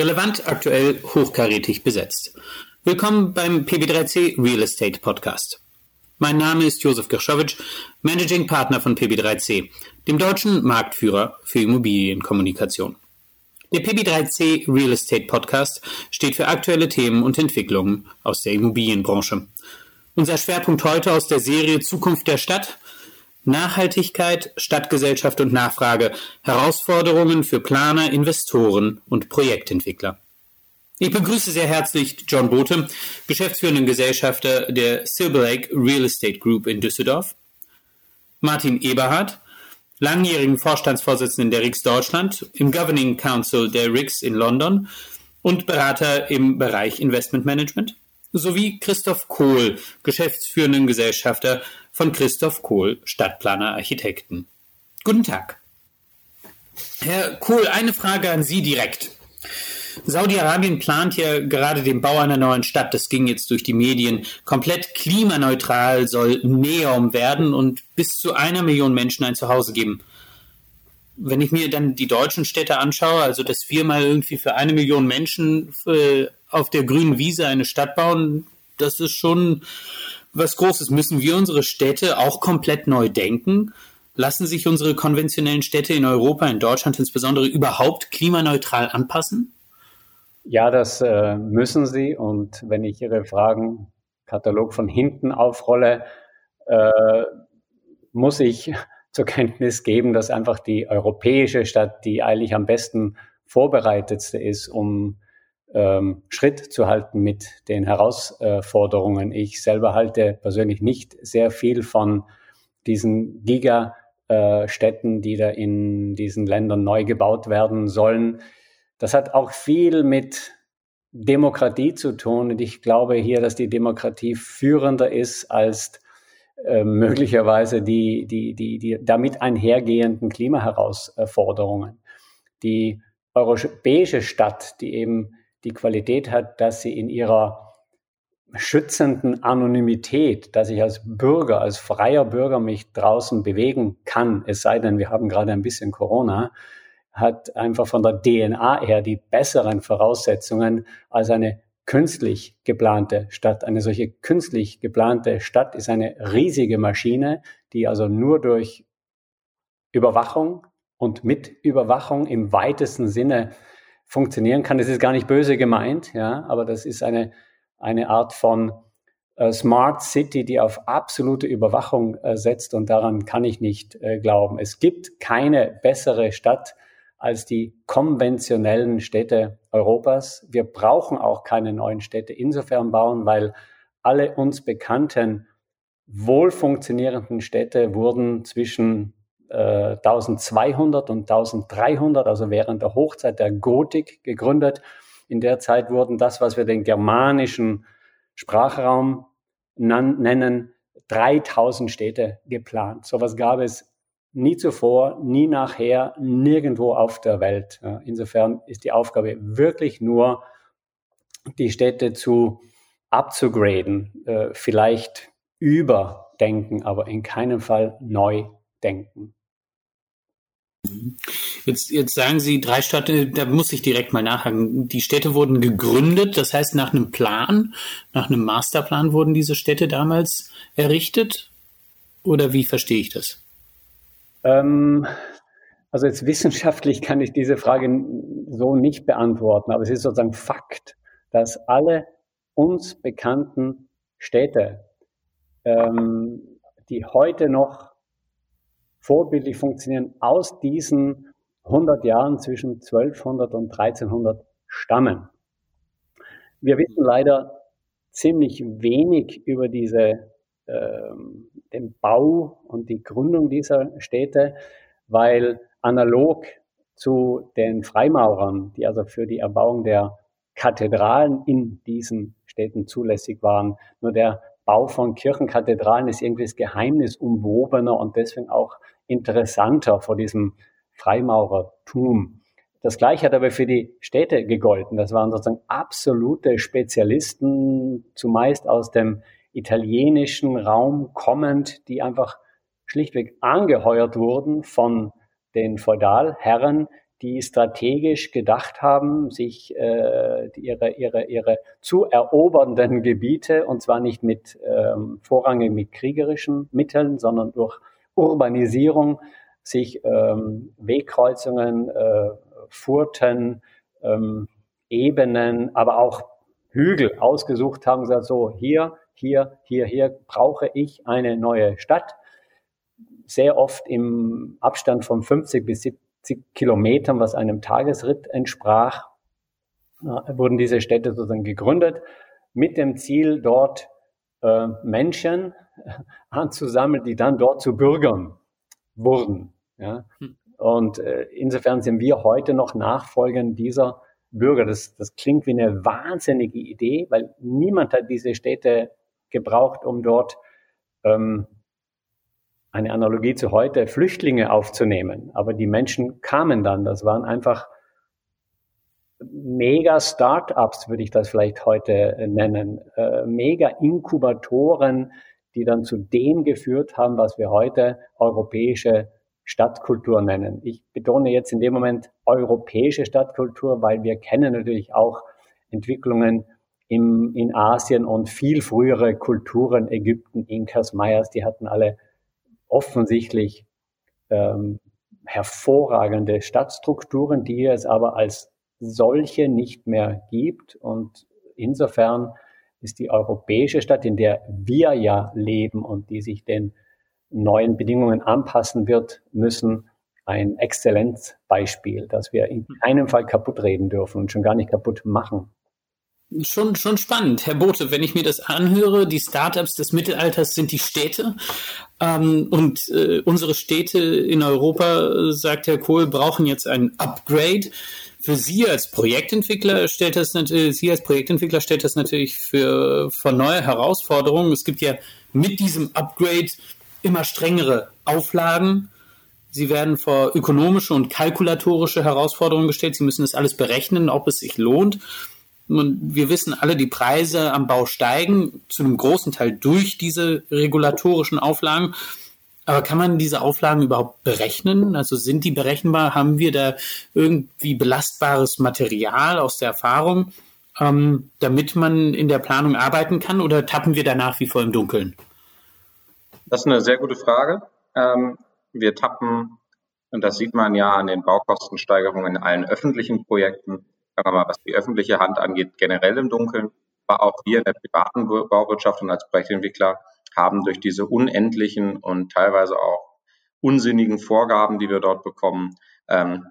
Relevant, aktuell, hochkarätig besetzt. Willkommen beim PB3C Real Estate Podcast. Mein Name ist Josef Gershowitsch, Managing Partner von PB3C, dem deutschen Marktführer für Immobilienkommunikation. Der PB3C Real Estate Podcast steht für aktuelle Themen und Entwicklungen aus der Immobilienbranche. Unser Schwerpunkt heute aus der Serie Zukunft der Stadt Nachhaltigkeit, Stadtgesellschaft und Nachfrage, Herausforderungen für Planer, Investoren und Projektentwickler. Ich begrüße sehr herzlich John Bote, geschäftsführenden Gesellschafter der Silver Lake Real Estate Group in Düsseldorf, Martin Eberhardt, langjährigen Vorstandsvorsitzenden der RIX Deutschland, im Governing Council der RIX in London und Berater im Bereich Investment Management, sowie Christoph Kohl, geschäftsführenden Gesellschafter von Christoph Kohl, Stadtplaner Architekten. Guten Tag. Herr Kohl, eine Frage an Sie direkt. Saudi-Arabien plant ja gerade den Bau einer neuen Stadt, das ging jetzt durch die Medien, komplett klimaneutral soll Neom werden und bis zu einer Million Menschen ein Zuhause geben. Wenn ich mir dann die deutschen Städte anschaue, also dass wir mal irgendwie für eine Million Menschen äh, auf der grünen Wiese eine Stadt bauen, das ist schon was Großes. Müssen wir unsere Städte auch komplett neu denken? Lassen sich unsere konventionellen Städte in Europa, in Deutschland insbesondere, überhaupt klimaneutral anpassen? Ja, das äh, müssen sie. Und wenn ich Ihre Fragenkatalog von hinten aufrolle, äh, muss ich zur Kenntnis geben, dass einfach die europäische Stadt die eigentlich am besten vorbereitetste ist, um ähm, Schritt zu halten mit den Herausforderungen. Ich selber halte persönlich nicht sehr viel von diesen Gigastädten, die da in diesen Ländern neu gebaut werden sollen. Das hat auch viel mit Demokratie zu tun. Und ich glaube hier, dass die Demokratie führender ist als äh, möglicherweise die, die, die, die damit einhergehenden Klimaherausforderungen. Die europäische Stadt, die eben die Qualität hat, dass sie in ihrer schützenden Anonymität, dass ich als Bürger, als freier Bürger mich draußen bewegen kann, es sei denn, wir haben gerade ein bisschen Corona, hat einfach von der DNA her die besseren Voraussetzungen als eine künstlich geplante Stadt. Eine solche künstlich geplante Stadt ist eine riesige Maschine, die also nur durch Überwachung und mit Überwachung im weitesten Sinne funktionieren kann. Das ist gar nicht böse gemeint, ja, aber das ist eine, eine Art von äh, Smart City, die auf absolute Überwachung äh, setzt und daran kann ich nicht äh, glauben. Es gibt keine bessere Stadt als die konventionellen Städte Europas. Wir brauchen auch keine neuen Städte insofern bauen, weil alle uns bekannten wohl funktionierenden Städte wurden zwischen 1200 äh, und 1300, also während der Hochzeit der Gotik gegründet. In der Zeit wurden das, was wir den germanischen Sprachraum nennen, 3000 Städte geplant. Sowas gab es nie zuvor, nie nachher, nirgendwo auf der Welt. Insofern ist die Aufgabe wirklich nur, die Städte zu upzugraden, äh, vielleicht überdenken, aber in keinem Fall neu denken. Jetzt, jetzt sagen Sie drei Städte, da muss ich direkt mal nachhaken. Die Städte wurden gegründet, das heißt nach einem Plan, nach einem Masterplan wurden diese Städte damals errichtet? Oder wie verstehe ich das? Ähm, also jetzt wissenschaftlich kann ich diese Frage so nicht beantworten, aber es ist sozusagen Fakt, dass alle uns bekannten Städte, ähm, die heute noch vorbildlich funktionieren, aus diesen 100 Jahren zwischen 1200 und 1300 stammen. Wir wissen leider ziemlich wenig über diese, äh, den Bau und die Gründung dieser Städte, weil analog zu den Freimaurern, die also für die Erbauung der Kathedralen in diesen Städten zulässig waren, nur der Bau von Kirchenkathedralen ist irgendwie das Geheimnis umwobener und deswegen auch interessanter vor diesem Freimaurertum. Das Gleiche hat aber für die Städte gegolten. Das waren sozusagen absolute Spezialisten, zumeist aus dem italienischen Raum kommend, die einfach schlichtweg angeheuert wurden von den Feudalherren, die strategisch gedacht haben, sich äh, ihre, ihre, ihre zu erobernden Gebiete, und zwar nicht mit ähm, vorrangig mit kriegerischen Mitteln, sondern durch Urbanisierung, sich ähm, Wegkreuzungen, äh, Furten, ähm, Ebenen, aber auch Hügel ausgesucht haben, gesagt, so hier, hier, hier, hier brauche ich eine neue Stadt. Sehr oft im Abstand von 50 bis 70 Kilometern, was einem Tagesritt entsprach, äh, wurden diese Städte sozusagen gegründet mit dem Ziel, dort äh, Menschen anzusammeln, die dann dort zu Bürgern wurden. Ja? Hm. Und äh, insofern sind wir heute noch Nachfolger dieser Bürger. Das, das klingt wie eine wahnsinnige Idee, weil niemand hat diese Städte gebraucht, um dort ähm, eine Analogie zu heute, Flüchtlinge aufzunehmen. Aber die Menschen kamen dann. Das waren einfach mega Startups, würde ich das vielleicht heute äh, nennen, äh, mega Inkubatoren, die dann zu dem geführt haben, was wir heute europäische Stadtkultur nennen. Ich betone jetzt in dem Moment europäische Stadtkultur, weil wir kennen natürlich auch Entwicklungen im, in Asien und viel frühere Kulturen, Ägypten, Inkas, Mayas, die hatten alle offensichtlich ähm, hervorragende Stadtstrukturen, die es aber als solche nicht mehr gibt. Und insofern ist die europäische Stadt, in der wir ja leben und die sich den neuen Bedingungen anpassen wird, müssen ein Exzellenzbeispiel, das wir in keinem Fall kaputt reden dürfen und schon gar nicht kaputt machen. Schon, schon spannend. Herr Bote, wenn ich mir das anhöre, die Startups des Mittelalters sind die Städte. Ähm, und äh, unsere Städte in Europa, sagt Herr Kohl, brauchen jetzt ein Upgrade. Für Sie als Projektentwickler stellt das natürlich, Sie als Projektentwickler stellt das natürlich für, für neue Herausforderungen. Es gibt ja mit diesem Upgrade immer strengere Auflagen. Sie werden vor ökonomische und kalkulatorische Herausforderungen gestellt. Sie müssen das alles berechnen, ob es sich lohnt. Und wir wissen alle, die Preise am Bau steigen, zu einem großen Teil durch diese regulatorischen Auflagen. Aber kann man diese Auflagen überhaupt berechnen? Also sind die berechenbar? Haben wir da irgendwie belastbares Material aus der Erfahrung, ähm, damit man in der Planung arbeiten kann? Oder tappen wir da nach wie vor im Dunkeln? Das ist eine sehr gute Frage. Ähm, wir tappen, und das sieht man ja an den Baukostensteigerungen in allen öffentlichen Projekten, sagen wir mal, was die öffentliche Hand angeht, generell im Dunkeln. Aber auch wir in der privaten Bauwirtschaft und als Projektentwickler haben durch diese unendlichen und teilweise auch unsinnigen Vorgaben, die wir dort bekommen, ähm,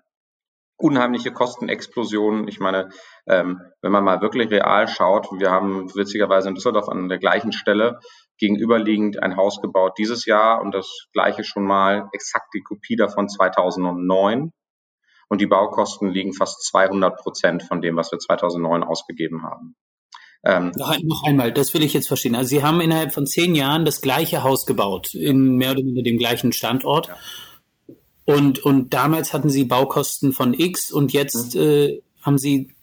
unheimliche Kostenexplosionen. Ich meine, ähm, wenn man mal wirklich real schaut, wir haben witzigerweise in Düsseldorf an der gleichen Stelle gegenüberliegend ein Haus gebaut dieses Jahr und das gleiche schon mal exakt die Kopie davon 2009 und die Baukosten liegen fast 200 Prozent von dem, was wir 2009 ausgegeben haben. Ähm, noch, noch, einmal, das will ich jetzt verstehen. Also Sie haben innerhalb von zehn Jahren das gleiche Haus gebaut, in mehr oder weniger dem gleichen Standort. Ja. Und, und damals hatten Sie Baukosten von X und jetzt mhm. äh, haben Sie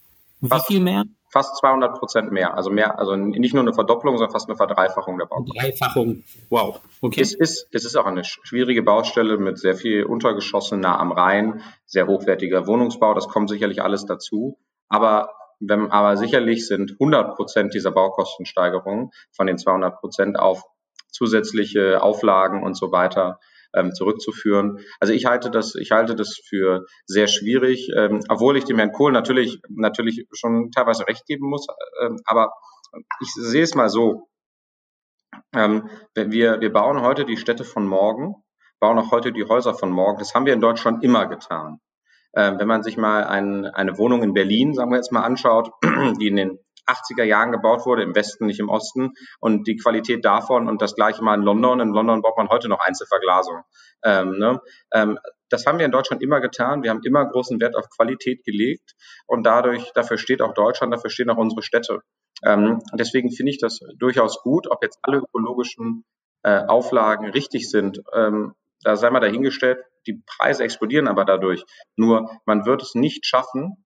wie viel mehr? Fast 200 Prozent mehr. Also mehr, also nicht nur eine Verdopplung, sondern fast eine Verdreifachung der Baukosten. Verdreifachung, wow. Okay. Es ist, es ist auch eine schwierige Baustelle mit sehr viel Untergeschosse nah am Rhein, sehr hochwertiger Wohnungsbau. Das kommt sicherlich alles dazu. Aber wenn, aber sicherlich sind 100 Prozent dieser Baukostensteigerungen von den 200 Prozent auf zusätzliche Auflagen und so weiter ähm, zurückzuführen. Also ich halte das, ich halte das für sehr schwierig, ähm, obwohl ich dem Herrn Kohl natürlich, natürlich schon teilweise recht geben muss. Ähm, aber ich sehe es mal so. Ähm, wir, wir bauen heute die Städte von morgen, bauen auch heute die Häuser von morgen. Das haben wir in Deutschland immer getan. Ähm, wenn man sich mal ein, eine Wohnung in Berlin, sagen wir jetzt mal, anschaut, die in den 80er Jahren gebaut wurde, im Westen, nicht im Osten, und die Qualität davon und das gleiche mal in London. In London baut man heute noch Einzelverglasung. Ähm, ne? ähm, das haben wir in Deutschland immer getan. Wir haben immer großen Wert auf Qualität gelegt und dadurch, dafür steht auch Deutschland, dafür stehen auch unsere Städte. Ähm, deswegen finde ich das durchaus gut, ob jetzt alle ökologischen äh, Auflagen richtig sind. Ähm, da sei mal dahingestellt, die Preise explodieren aber dadurch. Nur man wird es nicht schaffen,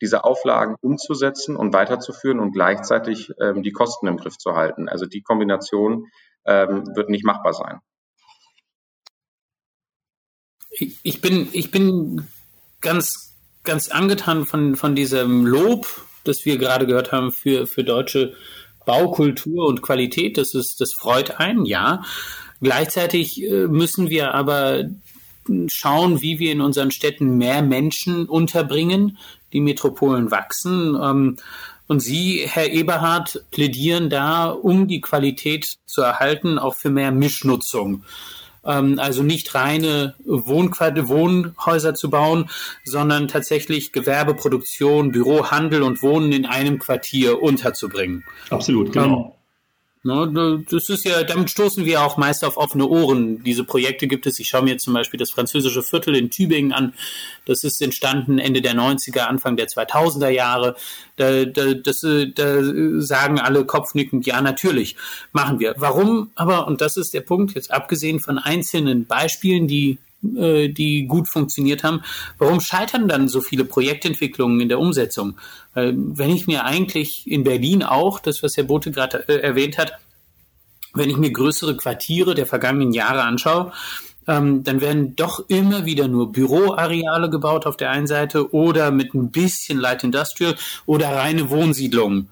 diese Auflagen umzusetzen und weiterzuführen und gleichzeitig ähm, die Kosten im Griff zu halten. Also die Kombination ähm, wird nicht machbar sein. Ich bin, ich bin ganz ganz angetan von, von diesem Lob, das wir gerade gehört haben für, für deutsche Baukultur und Qualität. Das ist, das freut einen, ja. Gleichzeitig äh, müssen wir aber schauen, wie wir in unseren Städten mehr Menschen unterbringen. Die Metropolen wachsen. Ähm, und Sie, Herr Eberhard, plädieren da, um die Qualität zu erhalten, auch für mehr Mischnutzung. Ähm, also nicht reine Wohnquart Wohnhäuser zu bauen, sondern tatsächlich Gewerbeproduktion, Büro, Handel und Wohnen in einem Quartier unterzubringen. Absolut, genau. Ne, das ist ja, damit stoßen wir auch meist auf offene Ohren. Diese Projekte gibt es. Ich schaue mir zum Beispiel das französische Viertel in Tübingen an. Das ist entstanden Ende der 90er, Anfang der 2000er Jahre. Da, da, das, da sagen alle kopfnickend, ja, natürlich, machen wir. Warum aber, und das ist der Punkt, jetzt abgesehen von einzelnen Beispielen, die äh, die gut funktioniert haben. Warum scheitern dann so viele Projektentwicklungen in der Umsetzung? Weil wenn ich mir eigentlich in Berlin auch, das was Herr Bote gerade äh, erwähnt hat, wenn ich mir größere Quartiere der vergangenen Jahre anschaue, ähm, dann werden doch immer wieder nur Büroareale gebaut auf der einen Seite oder mit ein bisschen Light Industrial oder reine Wohnsiedlungen.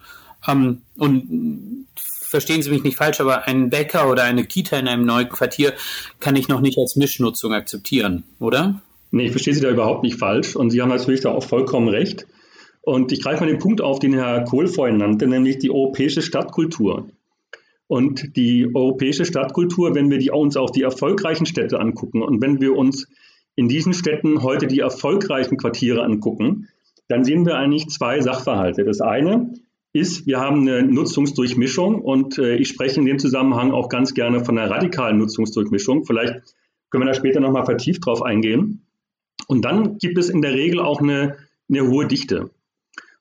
Ähm, und verstehen Sie mich nicht falsch, aber ein Bäcker oder eine Kita in einem neuen Quartier kann ich noch nicht als Mischnutzung akzeptieren, oder? Nee, ich verstehe Sie da überhaupt nicht falsch und Sie haben natürlich da auch vollkommen recht. Und ich greife mal den Punkt auf, den Herr Kohl vorhin nannte, nämlich die europäische Stadtkultur. Und die europäische Stadtkultur, wenn wir die, uns auch die erfolgreichen Städte angucken und wenn wir uns in diesen Städten heute die erfolgreichen Quartiere angucken, dann sehen wir eigentlich zwei Sachverhalte. Das eine ist, wir haben eine Nutzungsdurchmischung und äh, ich spreche in dem Zusammenhang auch ganz gerne von einer radikalen Nutzungsdurchmischung. Vielleicht können wir da später nochmal vertieft drauf eingehen. Und dann gibt es in der Regel auch eine, eine hohe Dichte.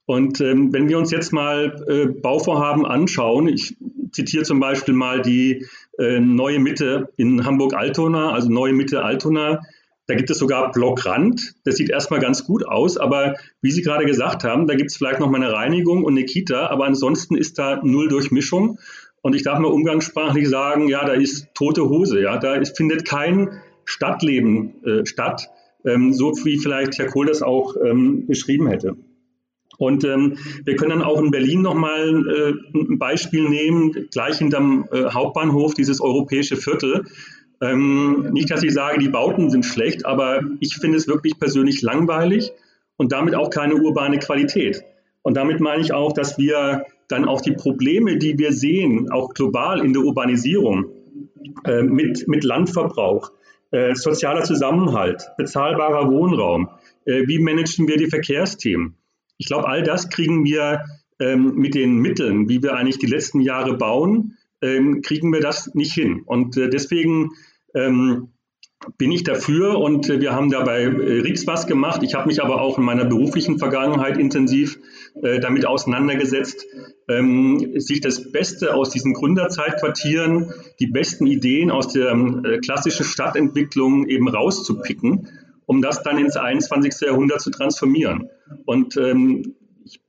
Und ähm, wenn wir uns jetzt mal äh, Bauvorhaben anschauen, ich zitiere zum Beispiel mal die äh, neue Mitte in Hamburg-Altona, also neue Mitte Altona, da gibt es sogar Blockrand. Das sieht erstmal ganz gut aus, aber wie Sie gerade gesagt haben, da gibt es vielleicht noch mal eine Reinigung und eine Kita, aber ansonsten ist da null Durchmischung. Und ich darf mal umgangssprachlich sagen, ja, da ist tote Hose, ja, da ist, findet kein Stadtleben äh, statt, ähm, so wie vielleicht Herr Kohl das auch ähm, beschrieben hätte. Und ähm, wir können dann auch in Berlin nochmal äh, ein Beispiel nehmen, gleich hinterm äh, Hauptbahnhof, dieses europäische Viertel. Ähm, nicht, dass ich sage, die Bauten sind schlecht, aber ich finde es wirklich persönlich langweilig und damit auch keine urbane Qualität. Und damit meine ich auch, dass wir dann auch die Probleme, die wir sehen, auch global in der Urbanisierung, äh, mit, mit Landverbrauch, äh, sozialer Zusammenhalt, bezahlbarer Wohnraum, äh, wie managen wir die Verkehrsthemen? Ich glaube, all das kriegen wir ähm, mit den Mitteln, wie wir eigentlich die letzten Jahre bauen, ähm, kriegen wir das nicht hin. Und äh, deswegen ähm, bin ich dafür und äh, wir haben da bei äh, Rix was gemacht. Ich habe mich aber auch in meiner beruflichen Vergangenheit intensiv äh, damit auseinandergesetzt, ähm, sich das Beste aus diesen Gründerzeitquartieren, die besten Ideen aus der äh, klassischen Stadtentwicklung eben rauszupicken, um das dann ins 21. Jahrhundert zu transformieren. Und ähm,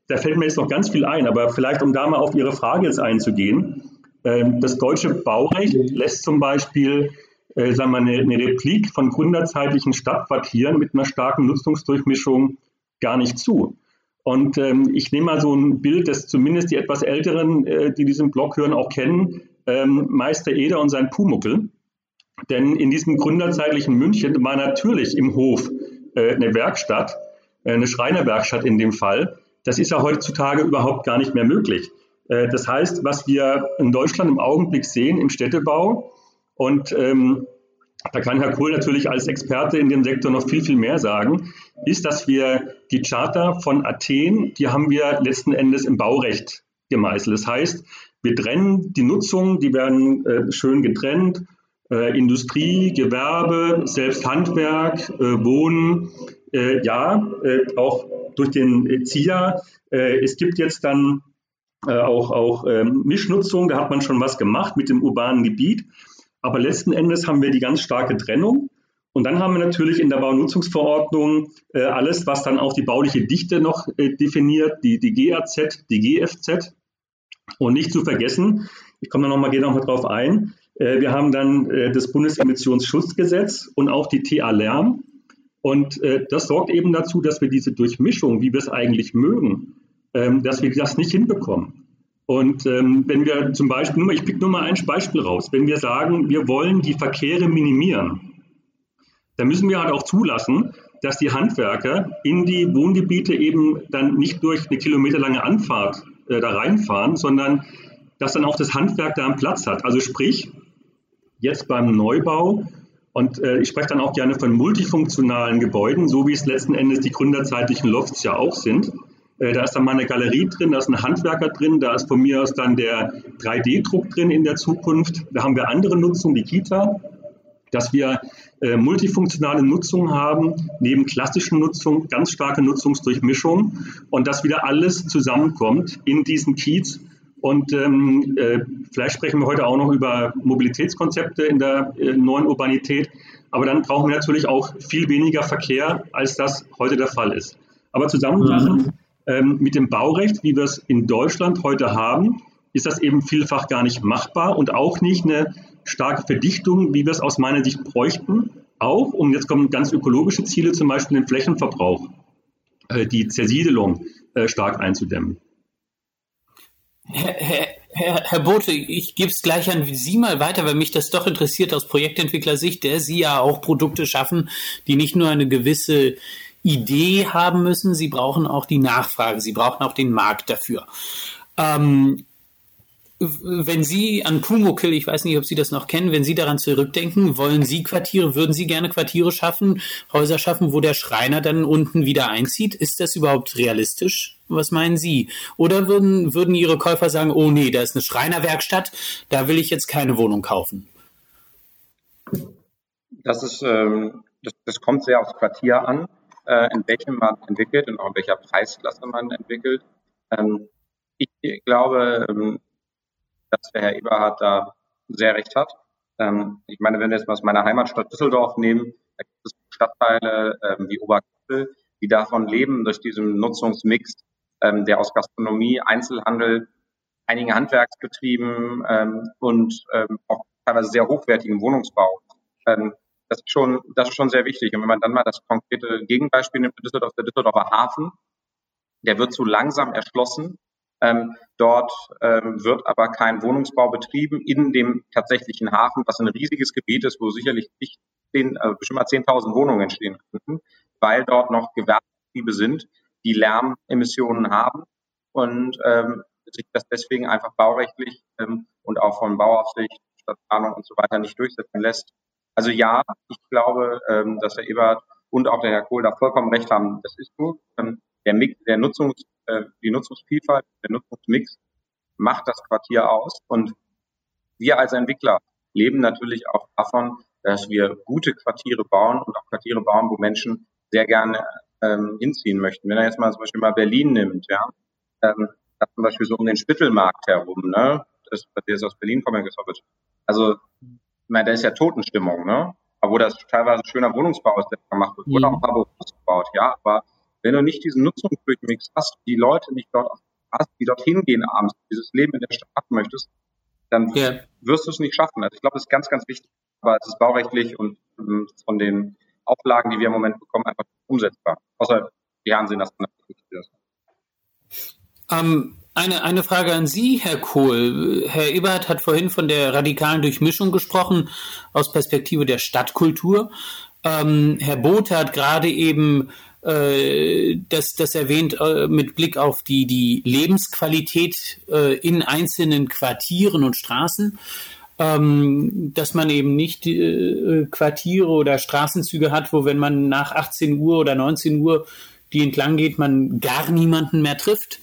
da fällt mir jetzt noch ganz viel ein, aber vielleicht um da mal auf Ihre Frage jetzt einzugehen. Ähm, das deutsche Baurecht lässt zum Beispiel äh, sagen wir, eine, eine Replik von gründerzeitlichen Stadtquartieren mit einer starken Nutzungsdurchmischung gar nicht zu. Und ähm, ich nehme mal so ein Bild, das zumindest die etwas Älteren, äh, die diesen Blog hören, auch kennen, ähm, Meister Eder und sein Pumuckel. Denn in diesem gründerzeitlichen München war natürlich im Hof äh, eine Werkstatt, äh, eine Schreinerwerkstatt in dem Fall. Das ist ja heutzutage überhaupt gar nicht mehr möglich. Äh, das heißt, was wir in Deutschland im Augenblick sehen im Städtebau, und ähm, da kann Herr Kohl natürlich als Experte in dem Sektor noch viel, viel mehr sagen, ist, dass wir die Charta von Athen, die haben wir letzten Endes im Baurecht gemeißelt. Das heißt, wir trennen die Nutzung, die werden äh, schön getrennt, äh, Industrie, Gewerbe, selbst Handwerk, äh, Wohnen, äh, ja, äh, auch durch den ZIA. Es gibt jetzt dann auch, auch ähm, Mischnutzung, da hat man schon was gemacht mit dem urbanen Gebiet. Aber letzten Endes haben wir die ganz starke Trennung. Und dann haben wir natürlich in der Baunutzungsverordnung äh, alles, was dann auch die bauliche Dichte noch äh, definiert, die, die GAZ, die GFZ. Und nicht zu vergessen, ich komme da nochmal, gehe nochmal drauf ein, äh, wir haben dann äh, das Bundesemissionsschutzgesetz und auch die TA Lärm. Und äh, das sorgt eben dazu, dass wir diese Durchmischung, wie wir es eigentlich mögen, ähm, dass wir das nicht hinbekommen. Und ähm, wenn wir zum Beispiel, ich pick nur mal ein Beispiel raus, wenn wir sagen, wir wollen die Verkehre minimieren, dann müssen wir halt auch zulassen, dass die Handwerker in die Wohngebiete eben dann nicht durch eine kilometerlange Anfahrt äh, da reinfahren, sondern dass dann auch das Handwerk da einen Platz hat. Also sprich, jetzt beim Neubau, und äh, ich spreche dann auch gerne von multifunktionalen Gebäuden, so wie es letzten Endes die gründerzeitlichen Lofts ja auch sind. Äh, da ist dann mal eine Galerie drin, da ist ein Handwerker drin, da ist von mir aus dann der 3D-Druck drin in der Zukunft. Da haben wir andere Nutzung, die Kita, dass wir äh, multifunktionale Nutzung haben, neben klassischen Nutzung, ganz starke Nutzungsdurchmischung und dass wieder alles zusammenkommt in diesen Kiez. Und ähm, äh, vielleicht sprechen wir heute auch noch über Mobilitätskonzepte in der äh, neuen Urbanität. Aber dann brauchen wir natürlich auch viel weniger Verkehr, als das heute der Fall ist. Aber zusammenfassend, mhm. Ähm, mit dem Baurecht, wie wir es in Deutschland heute haben, ist das eben vielfach gar nicht machbar und auch nicht eine starke Verdichtung, wie wir es aus meiner Sicht bräuchten. Auch, um jetzt kommen ganz ökologische Ziele, zum Beispiel den Flächenverbrauch, äh, die Zersiedelung äh, stark einzudämmen. Herr, Herr, Herr, Herr Bote, ich gebe es gleich an Sie mal weiter, weil mich das doch interessiert aus Projektentwicklersicht, der Sie ja auch Produkte schaffen, die nicht nur eine gewisse Idee haben müssen, sie brauchen auch die Nachfrage, sie brauchen auch den Markt dafür. Ähm, wenn Sie an Pumuckl, ich weiß nicht, ob Sie das noch kennen, wenn Sie daran zurückdenken, wollen Sie Quartiere, würden Sie gerne Quartiere schaffen, Häuser schaffen, wo der Schreiner dann unten wieder einzieht? Ist das überhaupt realistisch? Was meinen Sie? Oder würden, würden Ihre Käufer sagen, oh nee, da ist eine Schreinerwerkstatt, da will ich jetzt keine Wohnung kaufen? Das ist, ähm, das, das kommt sehr aufs Quartier an, äh, in welchem man entwickelt und auch in welcher Preisklasse man entwickelt. Ähm, ich glaube, ähm, dass der Herr Eberhard da sehr recht hat. Ähm, ich meine, wenn wir jetzt mal aus meiner Heimatstadt Düsseldorf nehmen, da gibt es Stadtteile ähm, wie Oberkassel, die davon leben, durch diesen Nutzungsmix, ähm, der aus Gastronomie, Einzelhandel, einigen Handwerksbetrieben ähm, und auch teilweise sehr hochwertigen Wohnungsbau. Das ist schon, das ist schon sehr wichtig. Und wenn man dann mal das konkrete Gegenbeispiel nimmt, Düsseldorf, der Düsseldorfer Hafen, der wird so langsam erschlossen ähm, dort ähm, wird aber kein Wohnungsbau betrieben in dem tatsächlichen Hafen, was ein riesiges Gebiet ist, wo sicherlich nicht zehn, äh, bestimmt mal 10.000 Wohnungen entstehen könnten, weil dort noch Gewerbebetriebe sind, die Lärmemissionen haben und ähm, sich das deswegen einfach baurechtlich ähm, und auch von Bauaufsicht, Stadtplanung und so weiter nicht durchsetzen lässt. Also ja, ich glaube, ähm, dass Herr Ebert und auch der Herr Kohl da vollkommen recht haben. Das ist so. Ähm, der, Mix, der Nutzungs, äh, die Nutzungsvielfalt, der Nutzungsmix macht das Quartier aus. Und wir als Entwickler leben natürlich auch davon, dass wir gute Quartiere bauen und auch Quartiere bauen, wo Menschen sehr gerne ähm, hinziehen möchten. Wenn er jetzt mal zum Beispiel mal Berlin nimmt, ja, ähm, zum Beispiel so um den Spittelmarkt herum, ne, das, der ist aus Berlin kommen, gesoppelt. Also, ich meine, da ist ja Totenstimmung, ne, aber wo das teilweise schöner Wohnungsbau ist, der gemacht wird, wurde mhm. auch ein paar Büros gebaut, ja, aber wenn du nicht diesen Nutzungsdurchmix hast, die Leute nicht dort hast, die dorthin gehen abends, dieses Leben in der Stadt haben möchtest, dann yeah. wirst du es nicht schaffen. Also ich glaube, das ist ganz, ganz wichtig. Aber es ist baurechtlich und ähm, von den Auflagen, die wir im Moment bekommen, einfach umsetzbar. Außer die Herren sehen das anders. Ähm, eine, eine Frage an Sie, Herr Kohl. Herr Eberhardt hat vorhin von der radikalen Durchmischung gesprochen aus Perspektive der Stadtkultur. Ähm, Herr Both hat gerade eben äh, das, das erwähnt äh, mit Blick auf die, die Lebensqualität äh, in einzelnen Quartieren und Straßen, ähm, dass man eben nicht äh, Quartiere oder Straßenzüge hat, wo wenn man nach 18 Uhr oder 19 Uhr die entlang geht, man gar niemanden mehr trifft.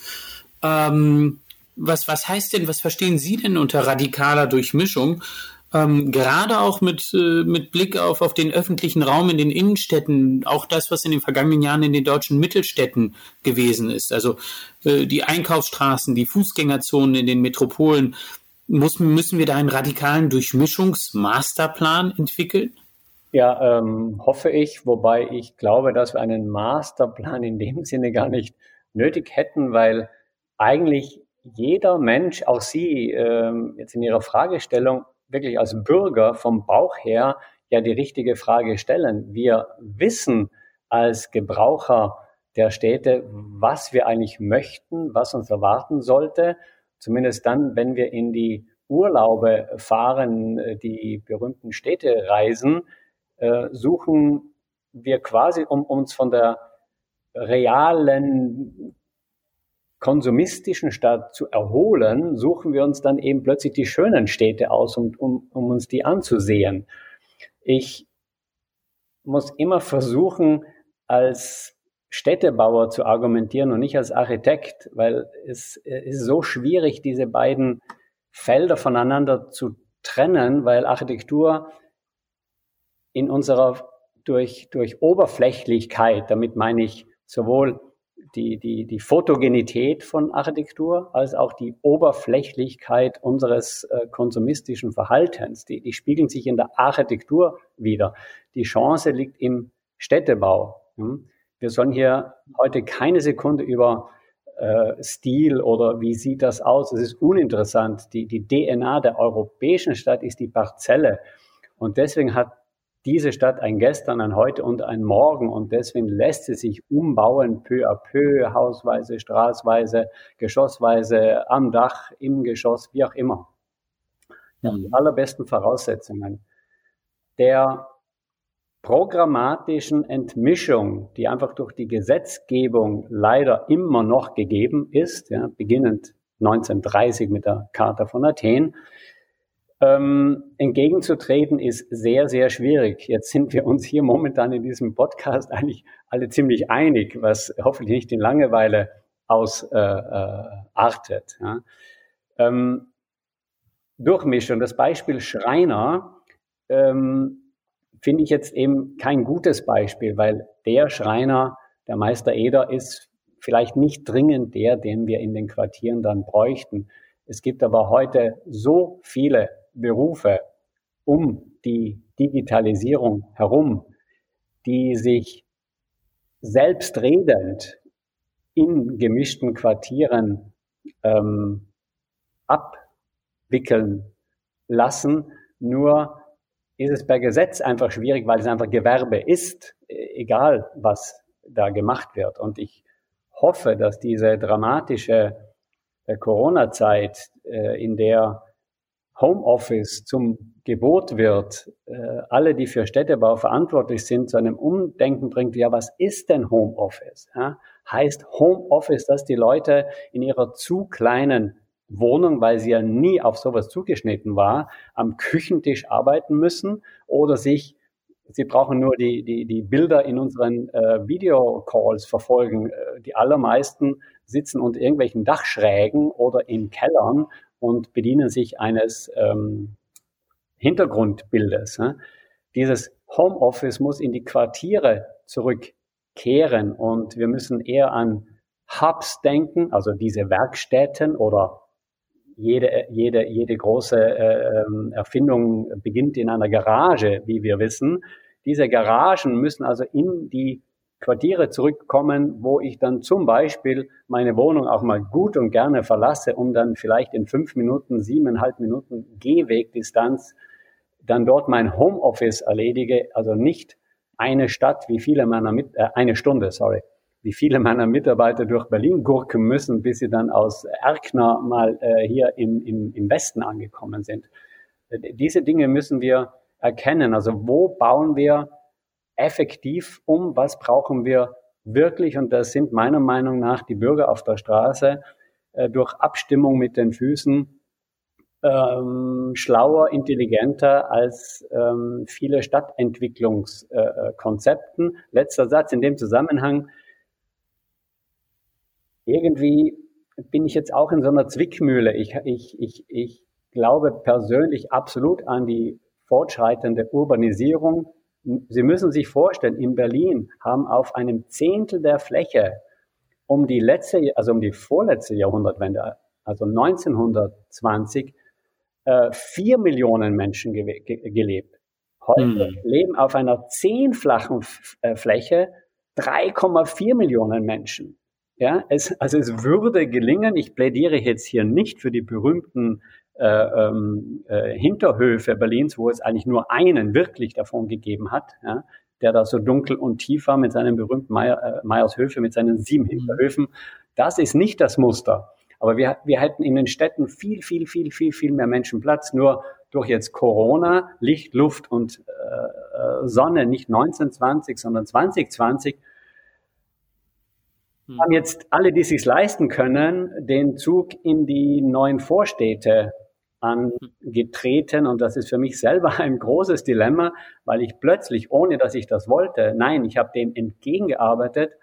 Ähm, was, was heißt denn, was verstehen Sie denn unter radikaler Durchmischung? ähm, gerade auch mit, äh, mit Blick auf, auf den öffentlichen Raum in den Innenstädten, auch das, was in den vergangenen Jahren in den deutschen Mittelstädten gewesen ist. Also äh, die Einkaufsstraßen, die Fußgängerzonen in den Metropolen. Muss, müssen wir da einen radikalen Durchmischungsmasterplan entwickeln? Ja, ähm, hoffe ich, wobei ich glaube, dass wir einen Masterplan in dem Sinne gar nicht nötig hätten, weil eigentlich jeder Mensch, auch Sie ähm, jetzt in Ihrer Fragestellung, wirklich als Bürger vom Bauch her ja die richtige Frage stellen. Wir wissen, als Gebraucher der Städte, was wir eigentlich möchten, was uns erwarten sollte. Zumindest dann, wenn wir in die Urlaube fahren, die berühmten Städtereisen, äh, suchen wir quasi, um uns von der realen konsumistischen Stadt zu erholen, suchen wir uns dann eben plötzlich die schönen Städte aus, um, um, um uns die anzusehen. Ich muss immer versuchen, als Städtebauer zu argumentieren und nicht als Architekt, weil es ist so schwierig, diese beiden Felder voneinander zu trennen, weil Architektur in unserer durch, durch Oberflächlichkeit, damit meine ich sowohl die, die, die Fotogenität von Architektur als auch die Oberflächlichkeit unseres äh, konsumistischen Verhaltens. Die, die spiegeln sich in der Architektur wieder. Die Chance liegt im Städtebau. Hm? Wir sollen hier heute keine Sekunde über äh, Stil oder wie sieht das aus. Es ist uninteressant. Die, die DNA der europäischen Stadt ist die Parzelle. Und deswegen hat diese Stadt ein Gestern, ein Heute und ein Morgen und deswegen lässt sie sich umbauen, peu à peu, hausweise, straßweise, geschossweise, am Dach, im Geschoss, wie auch immer. Ja, die allerbesten Voraussetzungen. Der programmatischen Entmischung, die einfach durch die Gesetzgebung leider immer noch gegeben ist, ja, beginnend 1930 mit der Charta von Athen, ähm, entgegenzutreten ist sehr, sehr schwierig. Jetzt sind wir uns hier momentan in diesem Podcast eigentlich alle ziemlich einig, was hoffentlich nicht in Langeweile ausartet. Äh, äh, ja. ähm, Durchmischung, das Beispiel Schreiner ähm, finde ich jetzt eben kein gutes Beispiel, weil der Schreiner, der Meister Eder, ist vielleicht nicht dringend der, den wir in den Quartieren dann bräuchten. Es gibt aber heute so viele Berufe um die Digitalisierung herum, die sich selbstredend in gemischten Quartieren ähm, abwickeln lassen. Nur ist es per Gesetz einfach schwierig, weil es einfach Gewerbe ist, egal was da gemacht wird. Und ich hoffe, dass diese dramatische äh, Corona-Zeit, äh, in der Homeoffice zum Gebot wird, äh, alle, die für Städtebau verantwortlich sind, zu einem Umdenken bringt, ja, was ist denn Homeoffice? Ja? Heißt Homeoffice, dass die Leute in ihrer zu kleinen Wohnung, weil sie ja nie auf sowas zugeschnitten war, am Küchentisch arbeiten müssen oder sich Sie brauchen nur die, die, die Bilder in unseren äh, Videocalls verfolgen. Äh, die allermeisten sitzen unter irgendwelchen Dachschrägen oder in Kellern und bedienen sich eines ähm, Hintergrundbildes. Dieses Homeoffice muss in die Quartiere zurückkehren und wir müssen eher an Hubs denken, also diese Werkstätten oder jede, jede, jede große äh, Erfindung beginnt in einer Garage, wie wir wissen. Diese Garagen müssen also in die Quartiere zurückkommen, wo ich dann zum Beispiel meine Wohnung auch mal gut und gerne verlasse, um dann vielleicht in fünf Minuten, siebeneinhalb Minuten Gehwegdistanz dann dort mein Homeoffice erledige, also nicht eine Stadt, wie viele meiner Mit äh, eine Stunde, sorry, wie viele meiner Mitarbeiter durch Berlin gurken müssen, bis sie dann aus Erkner mal äh, hier im, im, im Westen angekommen sind. Diese Dinge müssen wir erkennen. Also wo bauen wir effektiv um, was brauchen wir wirklich, und das sind meiner Meinung nach die Bürger auf der Straße äh, durch Abstimmung mit den Füßen ähm, schlauer, intelligenter als ähm, viele Stadtentwicklungskonzepten. Äh, Letzter Satz in dem Zusammenhang. Irgendwie bin ich jetzt auch in so einer Zwickmühle. Ich, ich, ich, ich glaube persönlich absolut an die fortschreitende Urbanisierung Sie müssen sich vorstellen, in Berlin haben auf einem Zehntel der Fläche um die letzte, also um die vorletzte Jahrhundertwende, also 1920, äh, vier Millionen Menschen ge ge gelebt. Heute hm. leben auf einer zehnflachen äh, Fläche 3,4 Millionen Menschen. Ja, es, also es würde gelingen, ich plädiere jetzt hier nicht für die berühmten äh, ähm, äh, Hinterhöfe Berlins, wo es eigentlich nur einen wirklich davon gegeben hat. Ja. der da so dunkel und tief war mit seinem berühmten Meier, äh, Meiershöfe, mit seinen sieben mhm. Hinterhöfen. Das ist nicht das Muster. Aber wir, wir hätten in den Städten viel, viel, viel, viel, viel mehr Menschen Platz. Nur durch jetzt Corona, Licht, Luft und äh, äh Sonne, nicht 1920, sondern 2020, hm. haben jetzt alle, die sich leisten können, den Zug in die neuen Vorstädte angetreten. Und das ist für mich selber ein großes Dilemma, weil ich plötzlich, ohne dass ich das wollte, nein, ich habe dem entgegengearbeitet,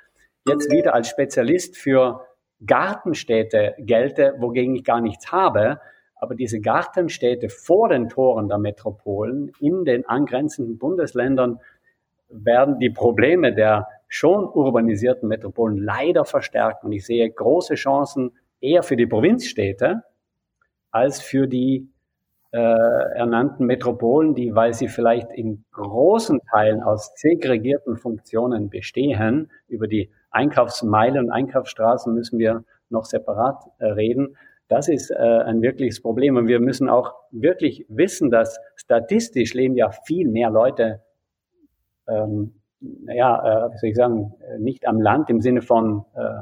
jetzt wieder als Spezialist für Gartenstädte gelte, wogegen ich gar nichts habe. Aber diese Gartenstädte vor den Toren der Metropolen in den angrenzenden Bundesländern werden die Probleme der schon urbanisierten Metropolen leider verstärken. Und ich sehe große Chancen eher für die Provinzstädte als für die äh, ernannten Metropolen, die, weil sie vielleicht in großen Teilen aus segregierten Funktionen bestehen, über die Einkaufsmeilen und Einkaufsstraßen müssen wir noch separat äh, reden. Das ist äh, ein wirkliches Problem. Und wir müssen auch wirklich wissen, dass statistisch leben ja viel mehr Leute ähm, ja, äh, wie soll ich sagen, nicht am Land im Sinne von äh,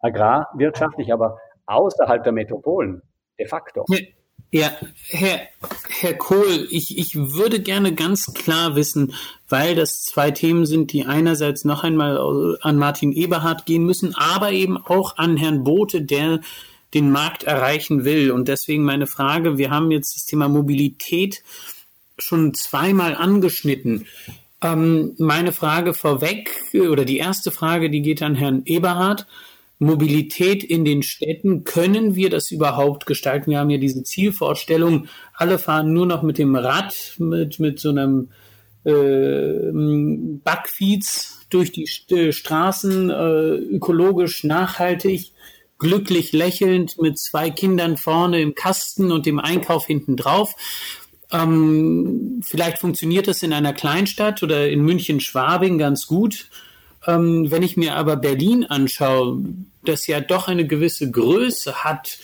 agrarwirtschaftlich, aber außerhalb der Metropolen de facto. Ja, Herr, Herr Kohl, ich, ich würde gerne ganz klar wissen, weil das zwei Themen sind, die einerseits noch einmal an Martin Eberhard gehen müssen, aber eben auch an Herrn Bote, der den Markt erreichen will. Und deswegen meine Frage, wir haben jetzt das Thema Mobilität schon zweimal angeschnitten. Ähm, meine Frage vorweg oder die erste Frage, die geht an Herrn Eberhard. Mobilität in den Städten, können wir das überhaupt gestalten? Wir haben ja diese Zielvorstellung, alle fahren nur noch mit dem Rad, mit, mit so einem äh, Backfiets durch die Straßen, äh, ökologisch, nachhaltig, glücklich lächelnd, mit zwei Kindern vorne im Kasten und dem Einkauf hinten drauf. Ähm, vielleicht funktioniert das in einer Kleinstadt oder in München-Schwabing ganz gut. Ähm, wenn ich mir aber Berlin anschaue, das ja doch eine gewisse Größe hat,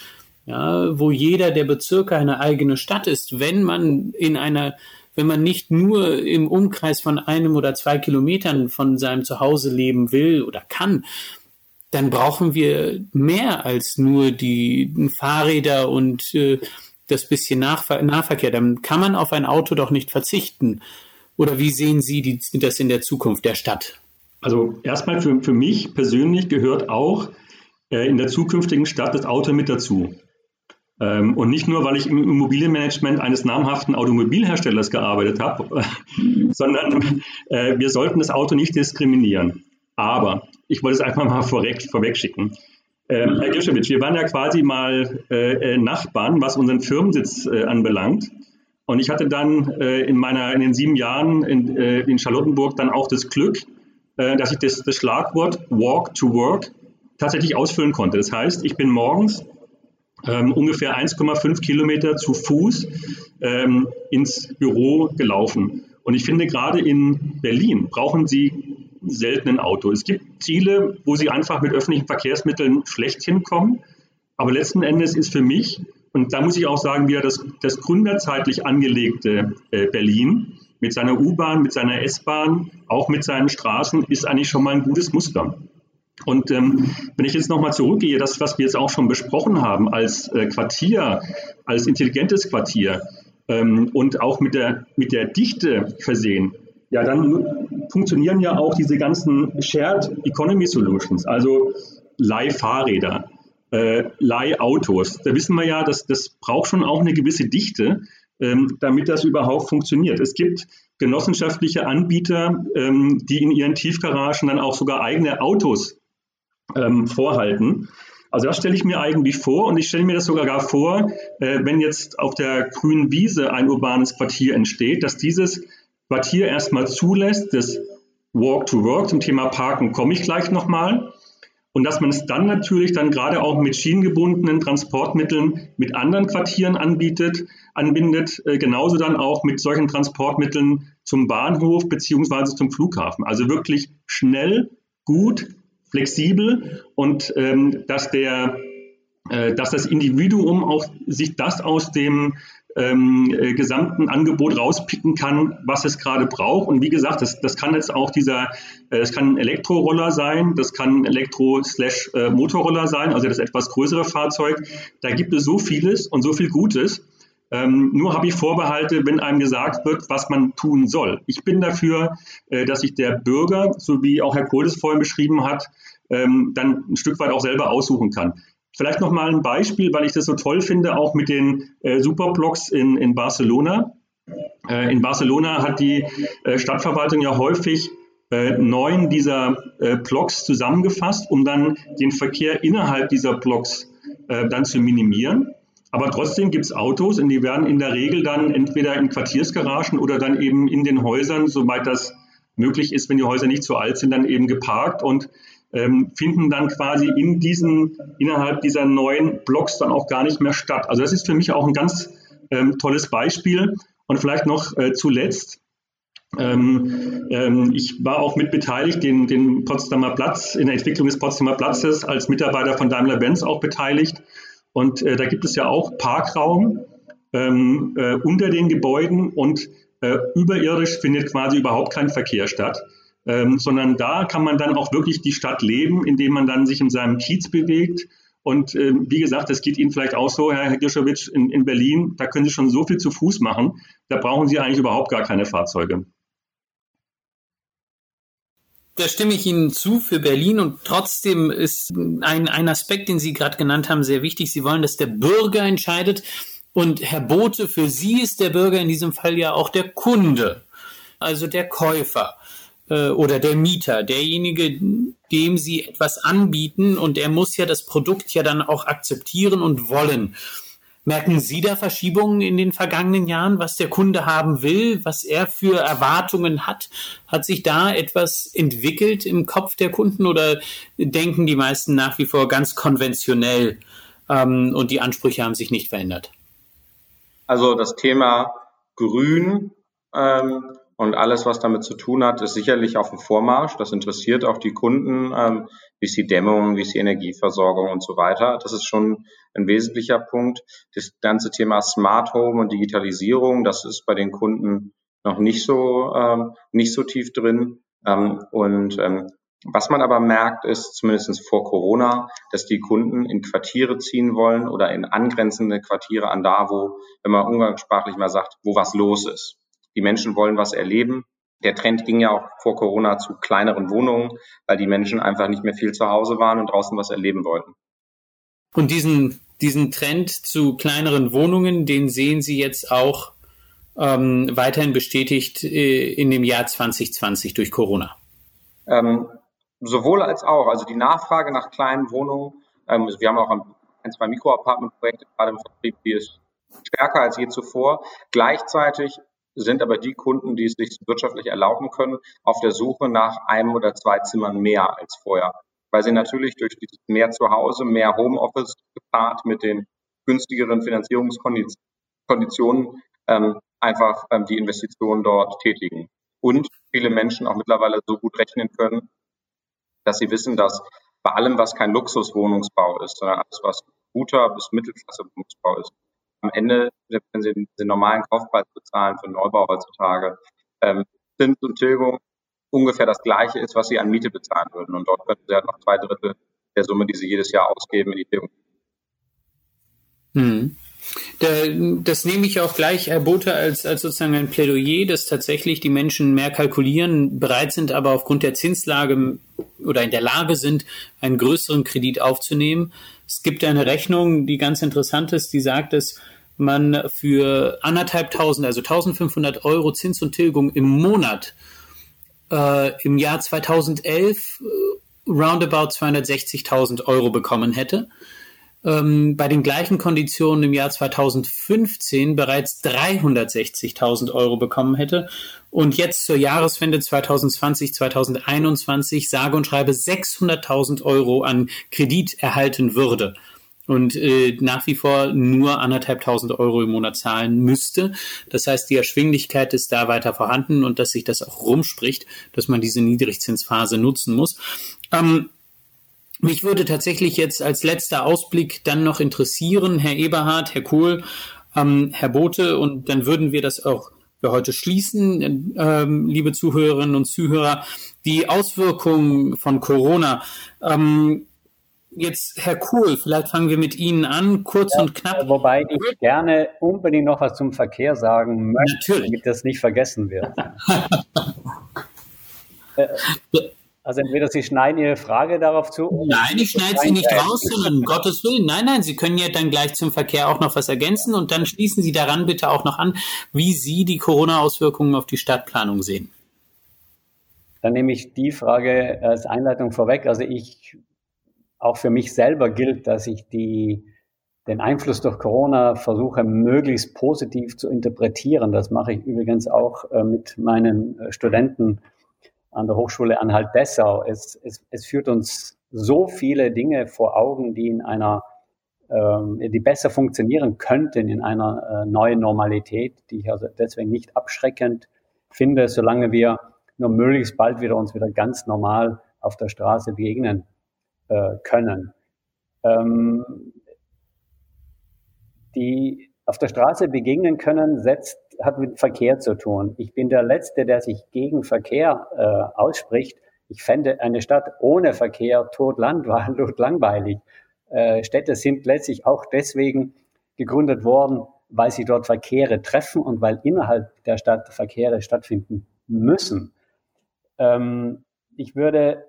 ja, wo jeder der Bezirke eine eigene Stadt ist, wenn man in einer, wenn man nicht nur im Umkreis von einem oder zwei Kilometern von seinem Zuhause leben will oder kann, dann brauchen wir mehr als nur die Fahrräder und äh, das bisschen Nachver Nahverkehr, dann kann man auf ein Auto doch nicht verzichten. Oder wie sehen Sie die, das in der Zukunft der Stadt? Also erstmal für, für mich persönlich gehört auch äh, in der zukünftigen Stadt das Auto mit dazu. Ähm, und nicht nur, weil ich im Immobilienmanagement eines namhaften Automobilherstellers gearbeitet habe, sondern äh, wir sollten das Auto nicht diskriminieren. Aber ich wollte es einfach mal vorweg, vorweg schicken. Ähm, Herr Gischewitsch, wir waren ja quasi mal äh, äh, Nachbarn, was unseren Firmensitz äh, anbelangt. Und ich hatte dann äh, in meiner in den sieben Jahren in, in Charlottenburg dann auch das Glück, dass ich das, das Schlagwort Walk to Work tatsächlich ausfüllen konnte. Das heißt, ich bin morgens ähm, ungefähr 1,5 Kilometer zu Fuß ähm, ins Büro gelaufen. Und ich finde, gerade in Berlin brauchen Sie selten ein Auto. Es gibt Ziele, wo sie einfach mit öffentlichen Verkehrsmitteln schlecht hinkommen. Aber letzten Endes ist für mich, und da muss ich auch sagen, wieder das, das gründerzeitlich angelegte äh, Berlin mit seiner U-Bahn, mit seiner S-Bahn, auch mit seinen Straßen, ist eigentlich schon mal ein gutes Muster. Und ähm, wenn ich jetzt nochmal zurückgehe, das, was wir jetzt auch schon besprochen haben, als äh, Quartier, als intelligentes Quartier ähm, und auch mit der, mit der Dichte versehen, ja, dann funktionieren ja auch diese ganzen Shared Economy Solutions, also Leihfahrräder, äh, Leihautos. Da wissen wir ja, dass das braucht schon auch eine gewisse Dichte, damit das überhaupt funktioniert. Es gibt genossenschaftliche Anbieter, ähm, die in ihren Tiefgaragen dann auch sogar eigene Autos ähm, vorhalten. Also das stelle ich mir eigentlich vor und ich stelle mir das sogar gar vor, äh, wenn jetzt auf der grünen Wiese ein urbanes Quartier entsteht, dass dieses Quartier erstmal zulässt, das Walk to Work zum Thema Parken komme ich gleich nochmal. Und dass man es dann natürlich dann gerade auch mit schienengebundenen Transportmitteln mit anderen Quartieren anbietet, anbindet, äh, genauso dann auch mit solchen Transportmitteln zum Bahnhof beziehungsweise zum Flughafen. Also wirklich schnell, gut, flexibel und ähm, dass der, äh, dass das Individuum auch sich das aus dem ähm, äh, gesamten Angebot rauspicken kann, was es gerade braucht. Und wie gesagt, das, das kann jetzt auch dieser, äh, das kann ein Elektroroller sein, das kann ein Elektro-Motorroller sein, also das etwas größere Fahrzeug. Da gibt es so vieles und so viel Gutes. Ähm, nur habe ich Vorbehalte, wenn einem gesagt wird, was man tun soll. Ich bin dafür, äh, dass sich der Bürger, so wie auch Herr Kohl es vorhin beschrieben hat, ähm, dann ein Stück weit auch selber aussuchen kann. Vielleicht noch mal ein Beispiel, weil ich das so toll finde, auch mit den äh, Superblocks in, in Barcelona. Äh, in Barcelona hat die äh, Stadtverwaltung ja häufig äh, neun dieser äh, Blocks zusammengefasst, um dann den Verkehr innerhalb dieser Blocks äh, dann zu minimieren. Aber trotzdem gibt es Autos und die werden in der Regel dann entweder in Quartiersgaragen oder dann eben in den Häusern, soweit das möglich ist, wenn die Häuser nicht zu alt sind, dann eben geparkt und ähm, finden dann quasi in diesen, innerhalb dieser neuen Blocks dann auch gar nicht mehr statt. Also das ist für mich auch ein ganz ähm, tolles Beispiel. Und vielleicht noch äh, zuletzt, ähm, ähm, ich war auch mit beteiligt, den, den Potsdamer Platz, in der Entwicklung des Potsdamer Platzes als Mitarbeiter von Daimler-Benz auch beteiligt. Und äh, da gibt es ja auch Parkraum ähm, äh, unter den Gebäuden und äh, überirdisch findet quasi überhaupt kein Verkehr statt ähm, sondern da kann man dann auch wirklich die Stadt leben, indem man dann sich in seinem Kiez bewegt. Und äh, wie gesagt, das geht Ihnen vielleicht auch so, Herr Gischowitsch, in, in Berlin, da können Sie schon so viel zu Fuß machen, da brauchen Sie eigentlich überhaupt gar keine Fahrzeuge. Da stimme ich Ihnen zu für Berlin und trotzdem ist ein, ein Aspekt, den Sie gerade genannt haben, sehr wichtig. Sie wollen, dass der Bürger entscheidet. Und Herr Bote, für Sie ist der Bürger in diesem Fall ja auch der Kunde, also der Käufer äh, oder der Mieter, derjenige, dem sie etwas anbieten und er muss ja das Produkt ja dann auch akzeptieren und wollen. Merken Sie da Verschiebungen in den vergangenen Jahren, was der Kunde haben will, was er für Erwartungen hat? Hat sich da etwas entwickelt im Kopf der Kunden oder denken die meisten nach wie vor ganz konventionell ähm, und die Ansprüche haben sich nicht verändert? Also das Thema Grün ähm, und alles, was damit zu tun hat, ist sicherlich auf dem Vormarsch. Das interessiert auch die Kunden, ähm, wie ist die Dämmung, wie ist die Energieversorgung und so weiter. Das ist schon ein wesentlicher Punkt. Das ganze Thema Smart Home und Digitalisierung, das ist bei den Kunden noch nicht so, ähm, nicht so tief drin. Ähm, und ähm, was man aber merkt, ist zumindest vor Corona, dass die Kunden in Quartiere ziehen wollen oder in angrenzende Quartiere an da, wo, wenn man umgangssprachlich mal sagt, wo was los ist. Die Menschen wollen was erleben. Der Trend ging ja auch vor Corona zu kleineren Wohnungen, weil die Menschen einfach nicht mehr viel zu Hause waren und draußen was erleben wollten. Und diesen, diesen Trend zu kleineren Wohnungen, den sehen Sie jetzt auch ähm, weiterhin bestätigt äh, in dem Jahr 2020 durch Corona? Ähm, sowohl als auch. Also die Nachfrage nach kleinen Wohnungen, ähm, wir haben auch ein, zwei Mikroapartmentprojekte gerade im Vertrieb, die ist stärker als je zuvor. Gleichzeitig sind aber die Kunden, die es sich wirtschaftlich erlauben können, auf der Suche nach einem oder zwei Zimmern mehr als vorher. Weil sie natürlich durch dieses mehr zu Hause, mehr Homeoffice gepaart mit den günstigeren Finanzierungskonditionen ähm, einfach ähm, die Investitionen dort tätigen. Und viele Menschen auch mittlerweile so gut rechnen können, dass sie wissen, dass bei allem, was kein Luxuswohnungsbau ist, sondern alles, was guter bis Mittelklasse-Wohnungsbau ist, am Ende, wenn Sie den, normalen Kaufpreis bezahlen für Neubau heutzutage, ähm, Zins und Tilgung ungefähr das gleiche ist, was Sie an Miete bezahlen würden. Und dort könnten Sie halt noch zwei Drittel der Summe, die Sie jedes Jahr ausgeben, in die Tilgung. Hm. Das nehme ich auch gleich, Herr Bote, als, als sozusagen ein Plädoyer, dass tatsächlich die Menschen mehr kalkulieren, bereit sind, aber aufgrund der Zinslage oder in der Lage sind, einen größeren Kredit aufzunehmen. Es gibt eine Rechnung, die ganz interessant ist, die sagt, dass man für anderthalbtausend, also 1500 Euro Zins und Tilgung im Monat äh, im Jahr 2011 äh, roundabout 260.000 Euro bekommen hätte ähm, bei den gleichen Konditionen im Jahr 2015 bereits 360.000 Euro bekommen hätte und jetzt zur Jahreswende 2020, 2021 sage und schreibe 600.000 Euro an Kredit erhalten würde und äh, nach wie vor nur anderthalbtausend Euro im Monat zahlen müsste. Das heißt, die Erschwinglichkeit ist da weiter vorhanden und dass sich das auch rumspricht, dass man diese Niedrigzinsphase nutzen muss. Ähm, mich würde tatsächlich jetzt als letzter Ausblick dann noch interessieren, Herr Eberhard, Herr Kohl, Ähm, Herr Bote, und dann würden wir das auch für heute schließen, ähm, liebe Zuhörerinnen und Zuhörer. Die Auswirkungen von Corona. Ähm, jetzt, Herr Kuhl, vielleicht fangen wir mit Ihnen an, kurz ja, und knapp. Wobei ich gerne unbedingt noch was zum Verkehr sagen möchte, Natürlich. damit das nicht vergessen wird. Äh, also entweder Sie schneiden Ihre Frage darauf zu. Nein, ich schneide sie nicht raus, sondern um Gottes Willen. Nein, nein, Sie können ja dann gleich zum Verkehr auch noch was ergänzen und dann schließen Sie daran bitte auch noch an, wie Sie die Corona-Auswirkungen auf die Stadtplanung sehen. Dann nehme ich die Frage als Einleitung vorweg. Also ich, auch für mich selber gilt, dass ich die, den Einfluss durch Corona versuche, möglichst positiv zu interpretieren. Das mache ich übrigens auch äh, mit meinen äh, Studenten an der Hochschule Anhalt-Dessau. Es, es, es führt uns so viele Dinge vor Augen, die in einer, ähm, die besser funktionieren könnten in einer äh, neuen Normalität, die ich also deswegen nicht abschreckend finde, solange wir nur möglichst bald wieder uns wieder ganz normal auf der Straße begegnen äh, können. Ähm, die auf der Straße begegnen können, setzt hat mit Verkehr zu tun. Ich bin der Letzte, der sich gegen Verkehr äh, ausspricht. Ich fände eine Stadt ohne Verkehr totlangweilig. Äh, Städte sind letztlich auch deswegen gegründet worden, weil sie dort Verkehre treffen und weil innerhalb der Stadt Verkehre stattfinden müssen. Ähm, ich würde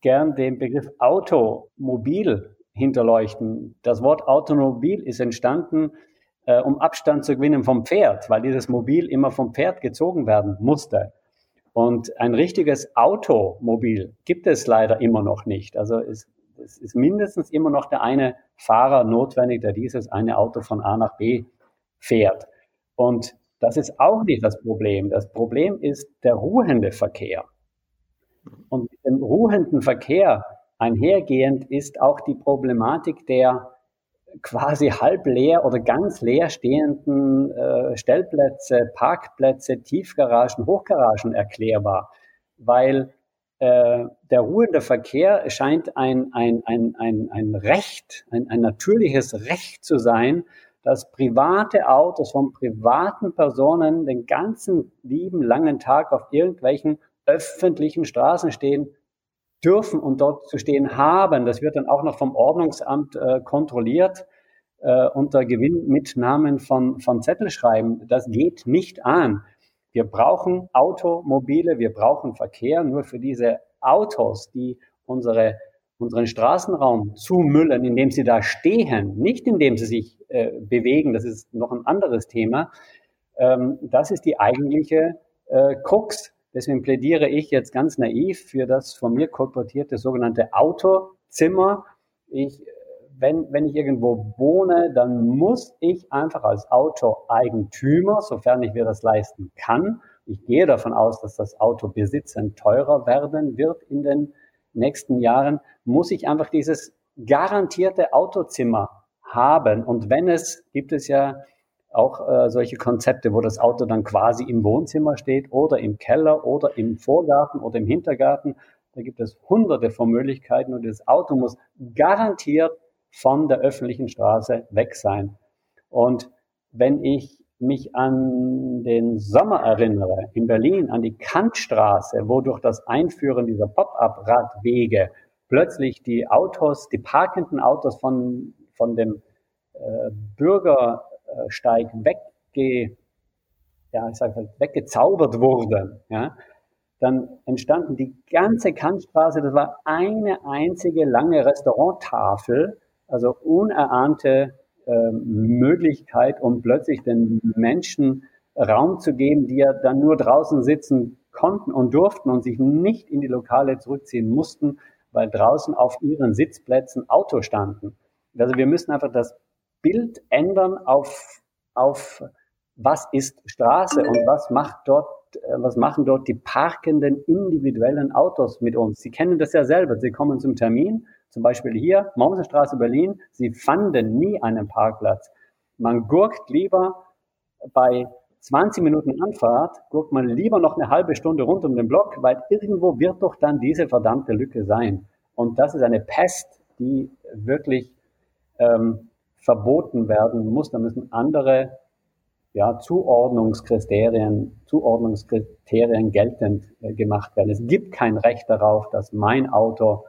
gern den Begriff Automobil hinterleuchten. Das Wort Automobil ist entstanden äh, um Abstand zu gewinnen vom Pferd, weil dieses Mobil immer vom Pferd gezogen werden musste. Und ein richtiges Automobil gibt es leider immer noch nicht. Also es, es ist mindestens immer noch der eine Fahrer notwendig, der dieses eine Auto von A nach B fährt. Und das ist auch nicht das Problem. Das Problem ist der ruhende Verkehr. Und mit dem ruhenden Verkehr einhergehend ist auch die Problematik der quasi halb leer oder ganz leer stehenden äh, Stellplätze, Parkplätze, Tiefgaragen, Hochgaragen erklärbar, weil äh, der ruhende Verkehr scheint ein, ein, ein, ein, ein Recht, ein, ein natürliches Recht zu sein, dass private Autos von privaten Personen den ganzen lieben langen Tag auf irgendwelchen öffentlichen Straßen stehen dürfen und dort zu stehen haben. Das wird dann auch noch vom Ordnungsamt äh, kontrolliert äh, unter Gewinnmitnahmen von, von Zettelschreiben. Das geht nicht an. Wir brauchen Automobile, wir brauchen Verkehr. Nur für diese Autos, die unsere, unseren Straßenraum zumüllen, indem sie da stehen, nicht indem sie sich äh, bewegen, das ist noch ein anderes Thema. Ähm, das ist die eigentliche äh, Krux Deswegen plädiere ich jetzt ganz naiv für das von mir kolportierte sogenannte Autozimmer. Ich, wenn, wenn ich irgendwo wohne, dann muss ich einfach als Autoeigentümer, sofern ich mir das leisten kann, ich gehe davon aus, dass das Autobesitzen teurer werden wird in den nächsten Jahren, muss ich einfach dieses garantierte Autozimmer haben. Und wenn es, gibt es ja auch äh, solche Konzepte, wo das Auto dann quasi im Wohnzimmer steht oder im Keller oder im Vorgarten oder im Hintergarten. Da gibt es hunderte von Möglichkeiten und das Auto muss garantiert von der öffentlichen Straße weg sein. Und wenn ich mich an den Sommer erinnere, in Berlin, an die Kantstraße, wo durch das Einführen dieser Pop-up-Radwege plötzlich die Autos, die parkenden Autos von, von dem äh, Bürger Steig wegge, ja, ich sag weggezaubert wurden, ja, dann entstanden die ganze Kantstraße, das war eine einzige lange Restauranttafel, also unerahnte äh, Möglichkeit, um plötzlich den Menschen Raum zu geben, die ja dann nur draußen sitzen konnten und durften und sich nicht in die Lokale zurückziehen mussten, weil draußen auf ihren Sitzplätzen Autos standen. Also wir müssen einfach das Bild ändern auf, auf was ist Straße und was macht dort, äh, was machen dort die parkenden individuellen Autos mit uns? Sie kennen das ja selber. Sie kommen zum Termin, zum Beispiel hier, Mommsenstraße, Berlin. Sie fanden nie einen Parkplatz. Man gurkt lieber bei 20 Minuten Anfahrt, guckt man lieber noch eine halbe Stunde rund um den Block, weil irgendwo wird doch dann diese verdammte Lücke sein. Und das ist eine Pest, die wirklich ähm, verboten werden muss, dann müssen andere ja, Zuordnungskriterien, Zuordnungskriterien geltend äh, gemacht werden. Es gibt kein Recht darauf, dass mein Auto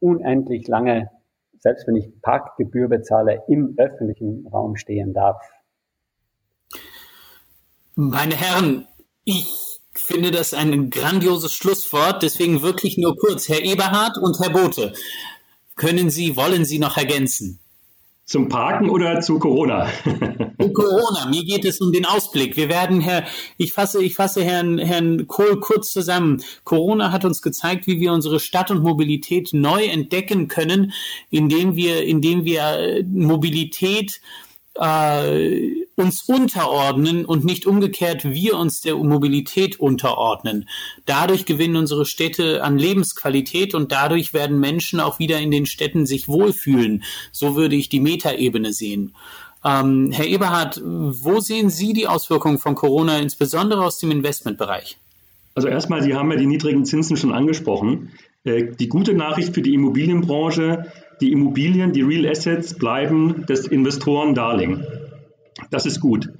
unendlich lange, selbst wenn ich Parkgebühr bezahle, im öffentlichen Raum stehen darf. Meine Herren, ich finde das ein grandioses Schlusswort, deswegen wirklich nur kurz. Herr Eberhard und Herr Bote, können Sie, wollen Sie noch ergänzen? Zum Parken oder zu Corona? zu Corona. Mir geht es um den Ausblick. Wir werden, Herr, ich fasse, ich fasse Herrn, Herrn Kohl kurz zusammen. Corona hat uns gezeigt, wie wir unsere Stadt und Mobilität neu entdecken können, indem wir, indem wir äh, Mobilität äh, uns unterordnen und nicht umgekehrt wir uns der Mobilität unterordnen. Dadurch gewinnen unsere Städte an Lebensqualität und dadurch werden Menschen auch wieder in den Städten sich wohlfühlen. So würde ich die Metaebene sehen. Ähm, Herr Eberhard, wo sehen Sie die Auswirkungen von Corona, insbesondere aus dem Investmentbereich? Also erstmal, Sie haben ja die niedrigen Zinsen schon angesprochen. Äh, die gute Nachricht für die Immobilienbranche, die Immobilien, die Real Assets bleiben des Investoren Darlehen. Das ist gut.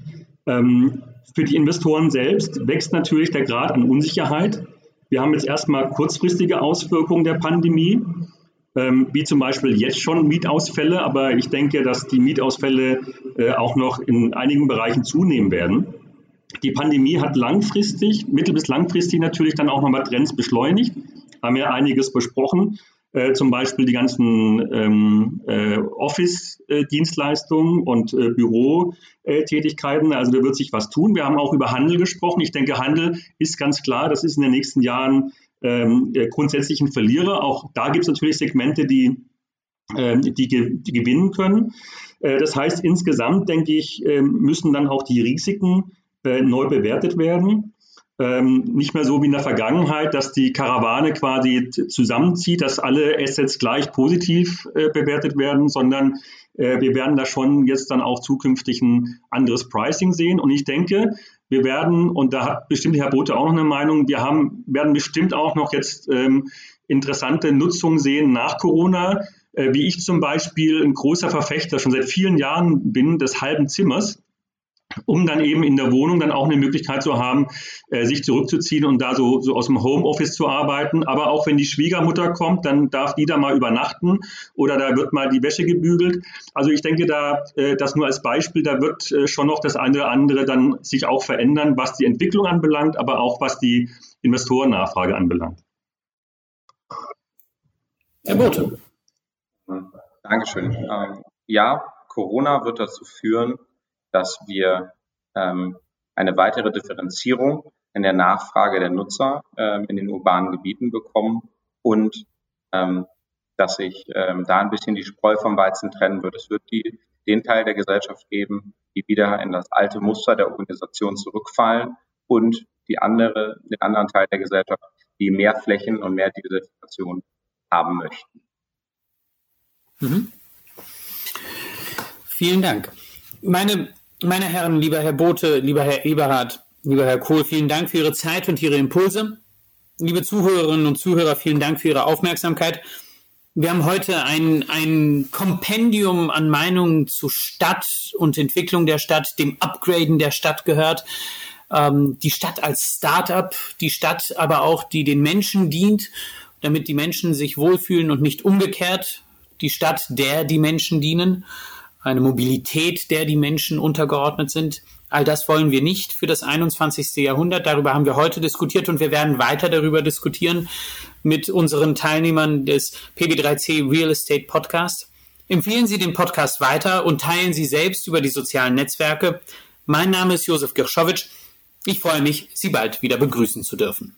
Ähm, für die Investoren selbst wächst natürlich der Grad an Unsicherheit. Wir haben jetzt erstmal kurzfristige Auswirkungen der Pandemie, ähm, wie zum Beispiel jetzt schon Mietausfälle, aber ich denke, dass die Mietausfälle äh, auch noch in einigen Bereichen zunehmen werden. Die Pandemie hat langfristig, mittel- bis langfristig natürlich dann auch nochmal Trends beschleunigt, haben ja einiges besprochen äh, zum Beispiel die ganzen ähm, äh, Office-Dienstleistungen und äh, Bürotätigkeiten. Also da wird sich was tun. Wir haben auch über Handel gesprochen. Ich denke, Handel ist ganz klar, das ist in den nächsten Jahren ähm, grundsätzlich ein Verlierer. Auch da gibt es natürlich Segmente, die, ähm, die, gewinnen können. Äh, das heißt, insgesamt, denke ich, ähm, müssen dann auch die Risiken äh, neu bewertet werden ähm, nicht mehr so wie in der Vergangenheit, dass die Karawane quasi zusammenzieht, dass alle Assets gleich positiv äh, bewertet werden, sondern äh, wir werden da schon jetzt dann auch zukünftig ein anderes Pricing sehen. Und ich denke, wir werden, und da hat bestimmt Herr Bote auch noch eine Meinung, wir haben, werden bestimmt auch noch jetzt ähm, interessante Nutzungen sehen nach Corona, äh, wie ich zum Beispiel ein großer Verfechter schon seit vielen Jahren bin des halben Zimmers um dann eben in der Wohnung dann auch eine Möglichkeit zu haben, äh, sich zurückzuziehen und da so, so aus dem Homeoffice zu arbeiten. Aber auch wenn die Schwiegermutter kommt, dann darf die da mal übernachten oder da wird mal die Wäsche gebügelt. Also ich denke da, äh, das nur als Beispiel, da wird äh, schon noch das eine oder andere dann sich auch verändern, was die Entwicklung anbelangt, aber auch was die Investorennachfrage anbelangt. Herr Bote. Dankeschön. Ähm, ja, Corona wird dazu führen, dass wir ähm, eine weitere Differenzierung in der Nachfrage der Nutzer ähm, in den urbanen Gebieten bekommen und ähm, dass sich ähm, da ein bisschen die Spreu vom Weizen trennen wird. Es wird die, den Teil der Gesellschaft geben, die wieder in das alte Muster der Organisation zurückfallen und die andere, den anderen Teil der Gesellschaft, die mehr Flächen und mehr Diversifikation haben möchten. Mhm. Vielen Dank. Meine meine Herren, lieber Herr Bote, lieber Herr Eberhard, lieber Herr Kohl, vielen Dank für Ihre Zeit und Ihre Impulse. Liebe Zuhörerinnen und Zuhörer, vielen Dank für Ihre Aufmerksamkeit. Wir haben heute ein, ein Kompendium an Meinungen zu Stadt und Entwicklung der Stadt, dem Upgraden der Stadt gehört. Ähm, die Stadt als Start-up, die Stadt aber auch, die den Menschen dient, damit die Menschen sich wohlfühlen und nicht umgekehrt. Die Stadt, der die Menschen dienen eine Mobilität, der die Menschen untergeordnet sind. All das wollen wir nicht für das 21. Jahrhundert. Darüber haben wir heute diskutiert und wir werden weiter darüber diskutieren mit unseren Teilnehmern des PB3C Real Estate Podcast. Empfehlen Sie den Podcast weiter und teilen Sie selbst über die sozialen Netzwerke. Mein Name ist Josef Girschowitsch. Ich freue mich, Sie bald wieder begrüßen zu dürfen.